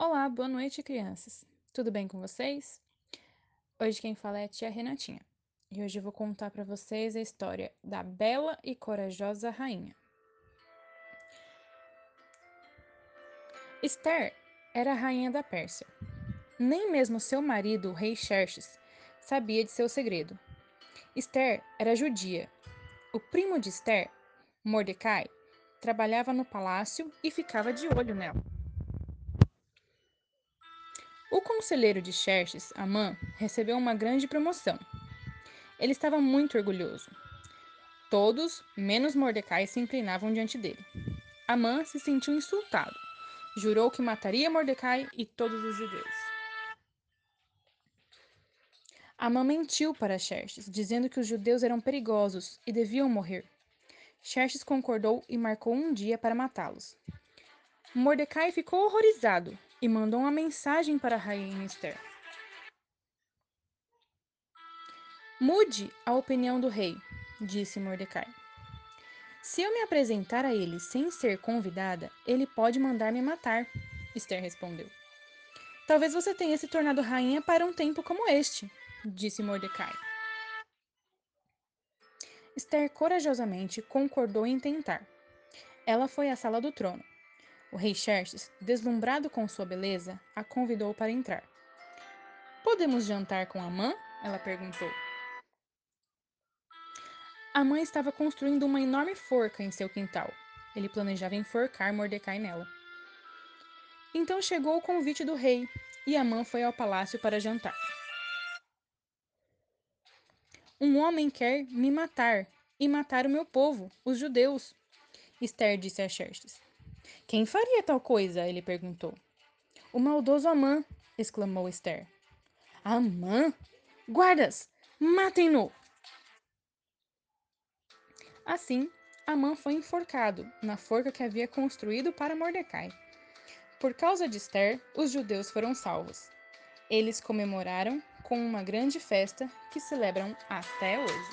Olá, boa noite, crianças. Tudo bem com vocês? Hoje quem fala é a tia Renatinha. E hoje eu vou contar para vocês a história da bela e corajosa rainha. Esther era a rainha da Pérsia. Nem mesmo seu marido, o rei Xerxes, sabia de seu segredo. Esther era judia. O primo de Esther, Mordecai, trabalhava no palácio e ficava de olho nela. O conselheiro de Xerxes, Amã, recebeu uma grande promoção. Ele estava muito orgulhoso. Todos, menos Mordecai, se inclinavam diante dele. Amã se sentiu insultado. Jurou que mataria Mordecai e todos os judeus. Amã mentiu para Xerxes, dizendo que os judeus eram perigosos e deviam morrer. Xerxes concordou e marcou um dia para matá-los. Mordecai ficou horrorizado e mandou uma mensagem para a rainha Esther. Mude a opinião do rei, disse Mordecai. Se eu me apresentar a ele sem ser convidada, ele pode mandar me matar, Esther respondeu. Talvez você tenha se tornado rainha para um tempo como este, disse Mordecai. Esther corajosamente concordou em tentar. Ela foi à sala do trono. O rei Xerxes, deslumbrado com sua beleza, a convidou para entrar. Podemos jantar com a mãe? Ela perguntou. A mãe estava construindo uma enorme forca em seu quintal. Ele planejava enforcar Mordecai nela. Então chegou o convite do rei e Amã foi ao palácio para jantar. Um homem quer me matar e matar o meu povo, os judeus, Esther disse a Xerxes. Quem faria tal coisa? Ele perguntou. O maldoso Amã, exclamou Esther. Amã? Guardas, matem-no! Assim, Amã foi enforcado na forca que havia construído para Mordecai. Por causa de Esther, os judeus foram salvos. Eles comemoraram com uma grande festa que celebram até hoje.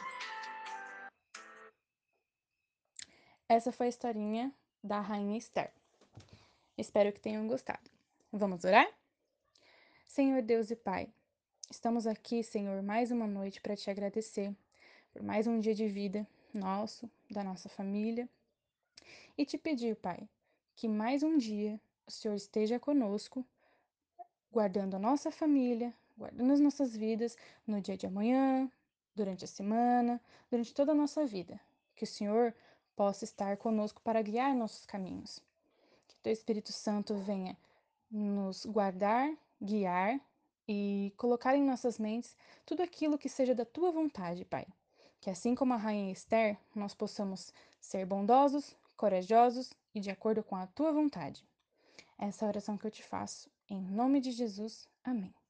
Essa foi a historinha da Rainha Esther. Espero que tenham gostado. Vamos orar? Senhor Deus e Pai, estamos aqui, Senhor, mais uma noite para te agradecer por mais um dia de vida nosso, da nossa família, e te pedir, Pai, que mais um dia o Senhor esteja conosco, guardando a nossa família, guardando as nossas vidas no dia de amanhã, durante a semana, durante toda a nossa vida. Que o Senhor possa estar conosco para guiar nossos caminhos teu Espírito Santo venha nos guardar, guiar e colocar em nossas mentes tudo aquilo que seja da tua vontade, Pai. Que assim como a rainha Esther, nós possamos ser bondosos, corajosos e de acordo com a tua vontade. Essa é oração que eu te faço. Em nome de Jesus. Amém.